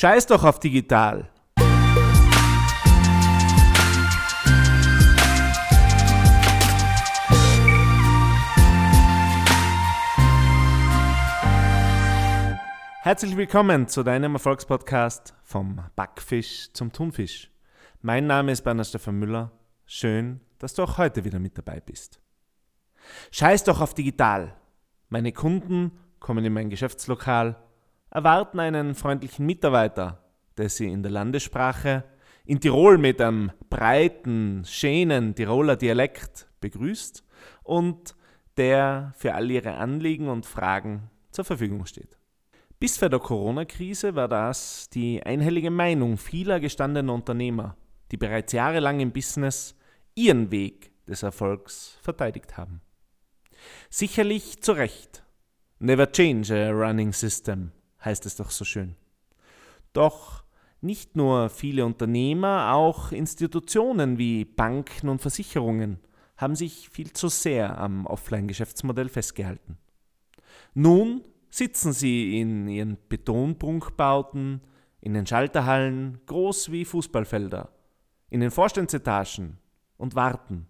Scheiß doch auf digital. Herzlich willkommen zu deinem Erfolgspodcast vom Backfisch zum Thunfisch. Mein Name ist Bernhard Stefan Müller. Schön, dass du auch heute wieder mit dabei bist. Scheiß doch auf digital. Meine Kunden kommen in mein Geschäftslokal, erwarten einen freundlichen Mitarbeiter, der sie in der Landessprache in Tirol mit einem breiten, schönen Tiroler Dialekt begrüßt und der für all ihre Anliegen und Fragen zur Verfügung steht. Bis vor der Corona-Krise war das die einhellige Meinung vieler gestandener Unternehmer, die bereits jahrelang im Business ihren Weg des Erfolgs verteidigt haben. Sicherlich zu Recht. Never change a running system, heißt es doch so schön. Doch nicht nur viele Unternehmer, auch Institutionen wie Banken und Versicherungen haben sich viel zu sehr am Offline-Geschäftsmodell festgehalten. Nun sitzen sie in ihren Betonprunkbauten, in den Schalterhallen, groß wie Fußballfelder, in den Vorstandsetagen und warten.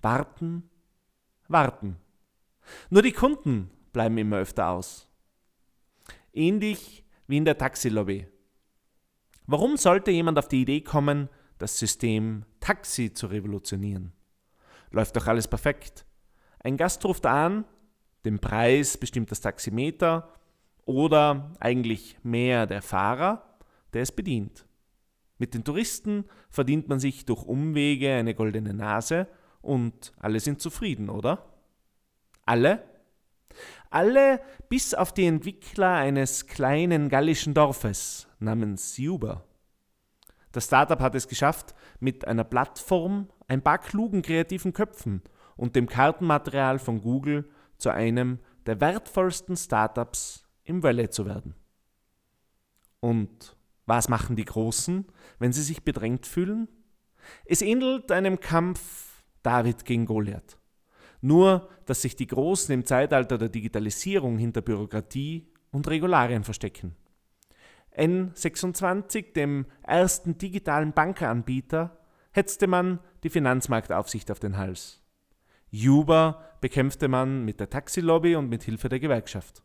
Warten, warten. Nur die Kunden bleiben immer öfter aus. Ähnlich wie in der Taxilobby. Warum sollte jemand auf die Idee kommen, das System Taxi zu revolutionieren? Läuft doch alles perfekt. Ein Gast ruft an, den Preis bestimmt das Taximeter oder eigentlich mehr der Fahrer, der es bedient. Mit den Touristen verdient man sich durch Umwege eine goldene Nase und alle sind zufrieden, oder? Alle? Alle bis auf die Entwickler eines kleinen gallischen Dorfes namens Juba. Das Startup hat es geschafft, mit einer Plattform, ein paar klugen kreativen Köpfen und dem Kartenmaterial von Google zu einem der wertvollsten Startups im Valley zu werden. Und was machen die Großen, wenn sie sich bedrängt fühlen? Es ähnelt einem Kampf David gegen Goliath. Nur, dass sich die Großen im Zeitalter der Digitalisierung hinter Bürokratie und Regularien verstecken. N26, dem ersten digitalen Bankeranbieter, hetzte man die Finanzmarktaufsicht auf den Hals. Uber bekämpfte man mit der Taxilobby und mit Hilfe der Gewerkschaft.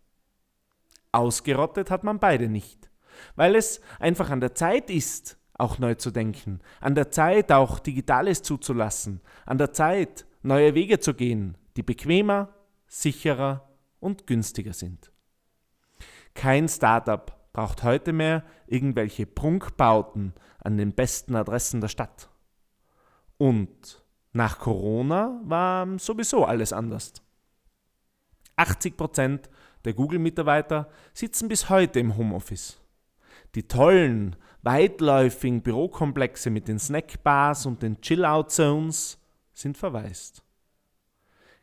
Ausgerottet hat man beide nicht, weil es einfach an der Zeit ist, auch neu zu denken, an der Zeit auch Digitales zuzulassen, an der Zeit neue Wege zu gehen, die bequemer, sicherer und günstiger sind. Kein Startup braucht heute mehr irgendwelche Prunkbauten an den besten Adressen der Stadt. Und nach Corona war sowieso alles anders. 80% der Google-Mitarbeiter sitzen bis heute im Homeoffice. Die tollen, weitläufigen Bürokomplexe mit den Snackbars und den Chill-Out-Zones sind verwaist.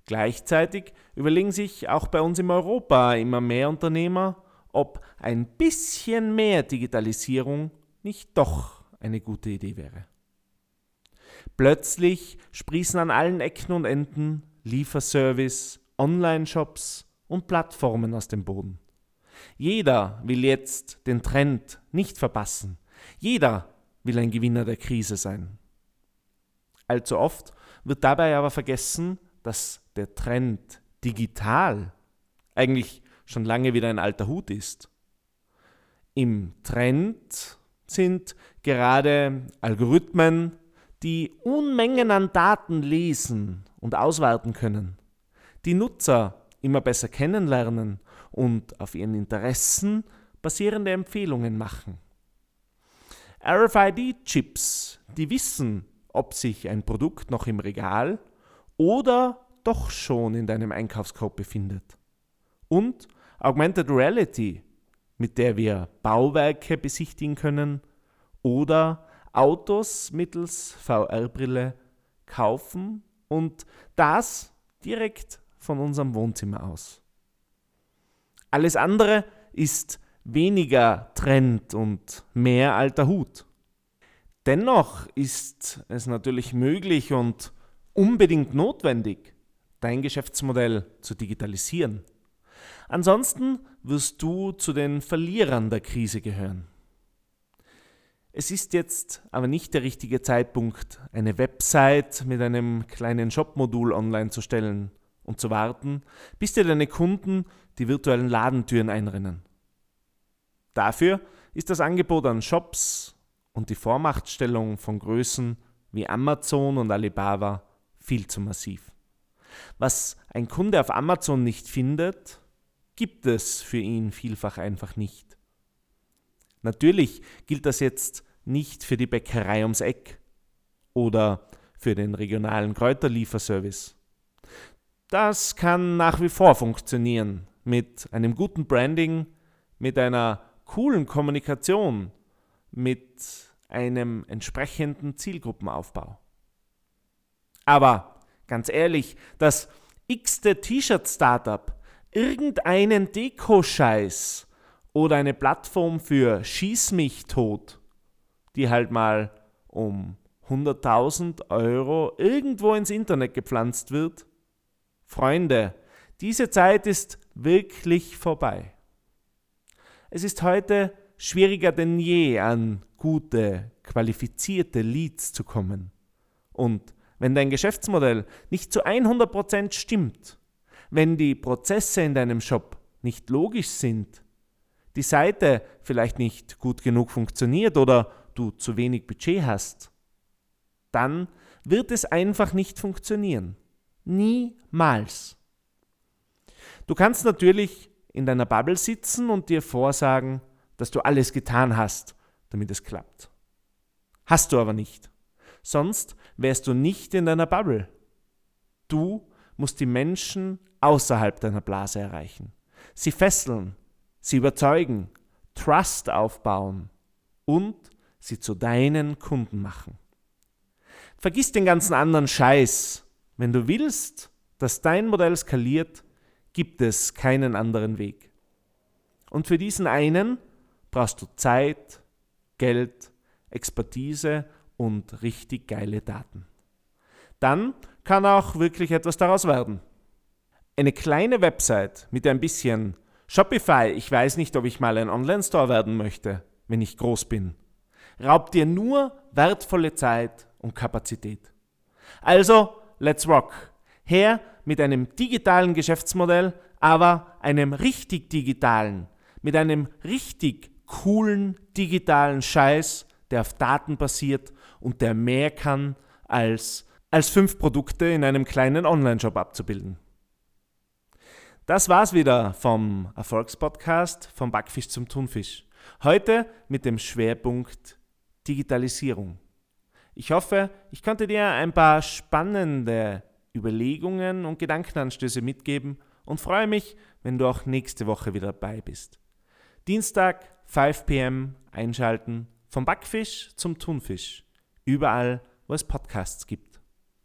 Gleichzeitig überlegen sich auch bei uns in Europa immer mehr Unternehmer, ob ein bisschen mehr Digitalisierung nicht doch eine gute Idee wäre. Plötzlich sprießen an allen Ecken und Enden Lieferservice, Online-Shops und Plattformen aus dem Boden. Jeder will jetzt den Trend nicht verpassen. Jeder will ein Gewinner der Krise sein. Allzu oft wird dabei aber vergessen, dass der Trend digital eigentlich schon lange wieder ein alter Hut ist. Im Trend sind gerade Algorithmen, die Unmengen an Daten lesen und auswerten können, die Nutzer immer besser kennenlernen und auf ihren Interessen basierende Empfehlungen machen. RFID-Chips, die wissen, ob sich ein Produkt noch im Regal oder doch schon in deinem Einkaufskorb befindet. Und Augmented Reality, mit der wir Bauwerke besichtigen können oder Autos mittels VR-Brille kaufen und das direkt von unserem Wohnzimmer aus. Alles andere ist weniger Trend und mehr alter Hut. Dennoch ist es natürlich möglich und unbedingt notwendig, dein Geschäftsmodell zu digitalisieren. Ansonsten wirst du zu den Verlierern der Krise gehören. Es ist jetzt aber nicht der richtige Zeitpunkt, eine Website mit einem kleinen Shop-Modul online zu stellen und zu warten, bis dir deine Kunden die virtuellen Ladentüren einrennen. Dafür ist das Angebot an Shops und die Vormachtstellung von Größen wie Amazon und Alibaba viel zu massiv. Was ein Kunde auf Amazon nicht findet, gibt es für ihn vielfach einfach nicht. Natürlich gilt das jetzt nicht für die Bäckerei ums Eck oder für den regionalen Kräuterlieferservice. Das kann nach wie vor funktionieren mit einem guten Branding, mit einer coolen Kommunikation, mit einem entsprechenden Zielgruppenaufbau. Aber ganz ehrlich, das x-te T-Shirt-Startup irgendeinen Deko-Scheiß oder eine Plattform für Schieß mich tot, die halt mal um 100.000 Euro irgendwo ins Internet gepflanzt wird. Freunde, diese Zeit ist wirklich vorbei. Es ist heute schwieriger denn je an gute, qualifizierte Leads zu kommen. Und wenn dein Geschäftsmodell nicht zu 100% stimmt, wenn die Prozesse in deinem Shop nicht logisch sind, die Seite vielleicht nicht gut genug funktioniert oder du zu wenig Budget hast, dann wird es einfach nicht funktionieren. Niemals. Du kannst natürlich in deiner Bubble sitzen und dir vorsagen, dass du alles getan hast, damit es klappt. Hast du aber nicht. Sonst wärst du nicht in deiner Bubble. Du musst die Menschen außerhalb deiner Blase erreichen. Sie fesseln, sie überzeugen, Trust aufbauen und sie zu deinen Kunden machen. Vergiss den ganzen anderen Scheiß. Wenn du willst, dass dein Modell skaliert, gibt es keinen anderen Weg. Und für diesen einen brauchst du Zeit, Geld, Expertise und richtig geile Daten. Dann kann auch wirklich etwas daraus werden. Eine kleine Website mit ein bisschen Shopify, ich weiß nicht, ob ich mal ein Online-Store werden möchte, wenn ich groß bin, raubt dir nur wertvolle Zeit und Kapazität. Also, let's rock. Her mit einem digitalen Geschäftsmodell, aber einem richtig digitalen, mit einem richtig coolen digitalen Scheiß, der auf Daten basiert und der mehr kann als, als fünf Produkte in einem kleinen Online-Shop abzubilden. Das war's wieder vom Erfolgspodcast vom Backfisch zum Thunfisch. Heute mit dem Schwerpunkt Digitalisierung. Ich hoffe, ich konnte dir ein paar spannende Überlegungen und Gedankenanstöße mitgeben und freue mich, wenn du auch nächste Woche wieder dabei bist. Dienstag 5 pm einschalten vom Backfisch zum Thunfisch. Überall, wo es Podcasts gibt.